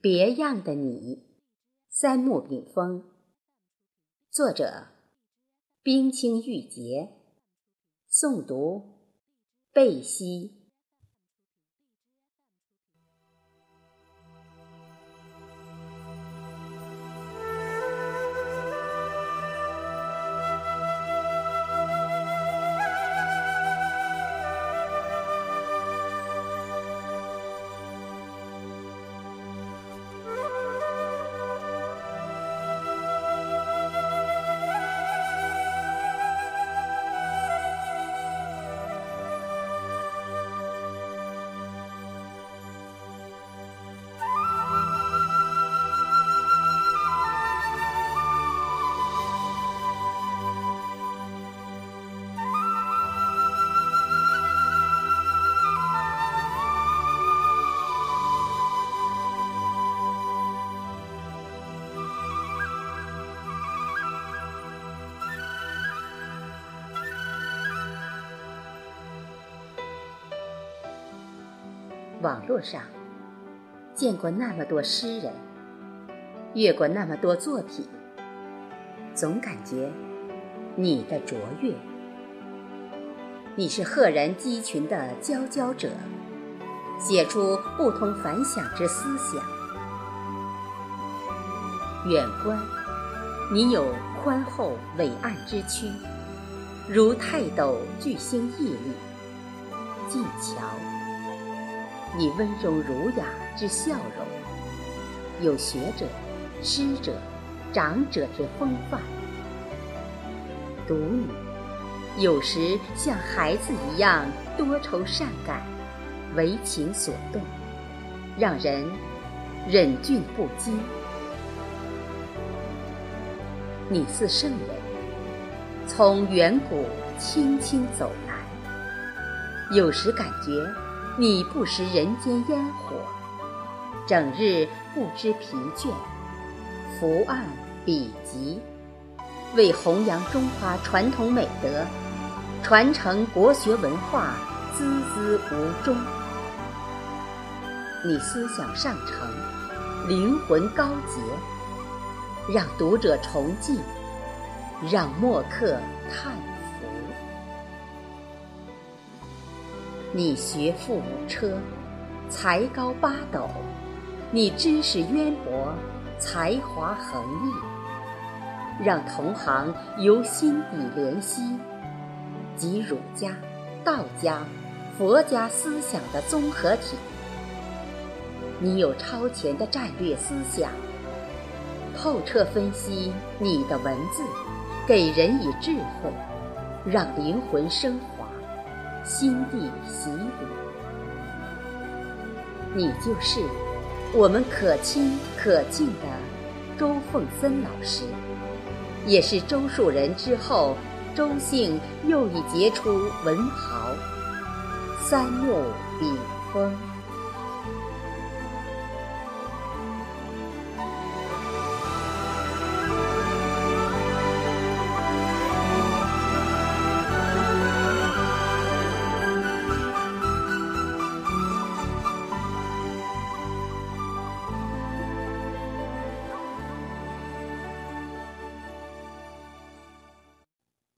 别样的你，三木炳峰。作者：冰清玉洁。诵读：贝西。网络上见过那么多诗人，阅过那么多作品，总感觉你的卓越。你是赫然鸡群的佼佼者，写出不同凡响之思想。远观，你有宽厚伟岸之躯，如泰斗巨星屹立；近瞧。你温柔儒雅之笑容，有学者、师者、长者之风范。读你，有时像孩子一样多愁善感，为情所动，让人忍俊不禁。你似圣人，从远古轻轻走来，有时感觉。你不食人间烟火，整日不知疲倦，伏案笔疾，为弘扬中华传统美德，传承国学文化，孜孜无终。你思想上乘，灵魂高洁，让读者崇敬，让墨客叹。你学富五车，才高八斗；你知识渊博，才华横溢，让同行由心底怜惜，集儒家、道家、佛家思想的综合体。你有超前的战略思想，透彻分析你的文字，给人以智慧，让灵魂升华。心地洗礼，你就是我们可亲可敬的周凤森老师，也是周树人之后周姓又一杰出文豪三木笔锋。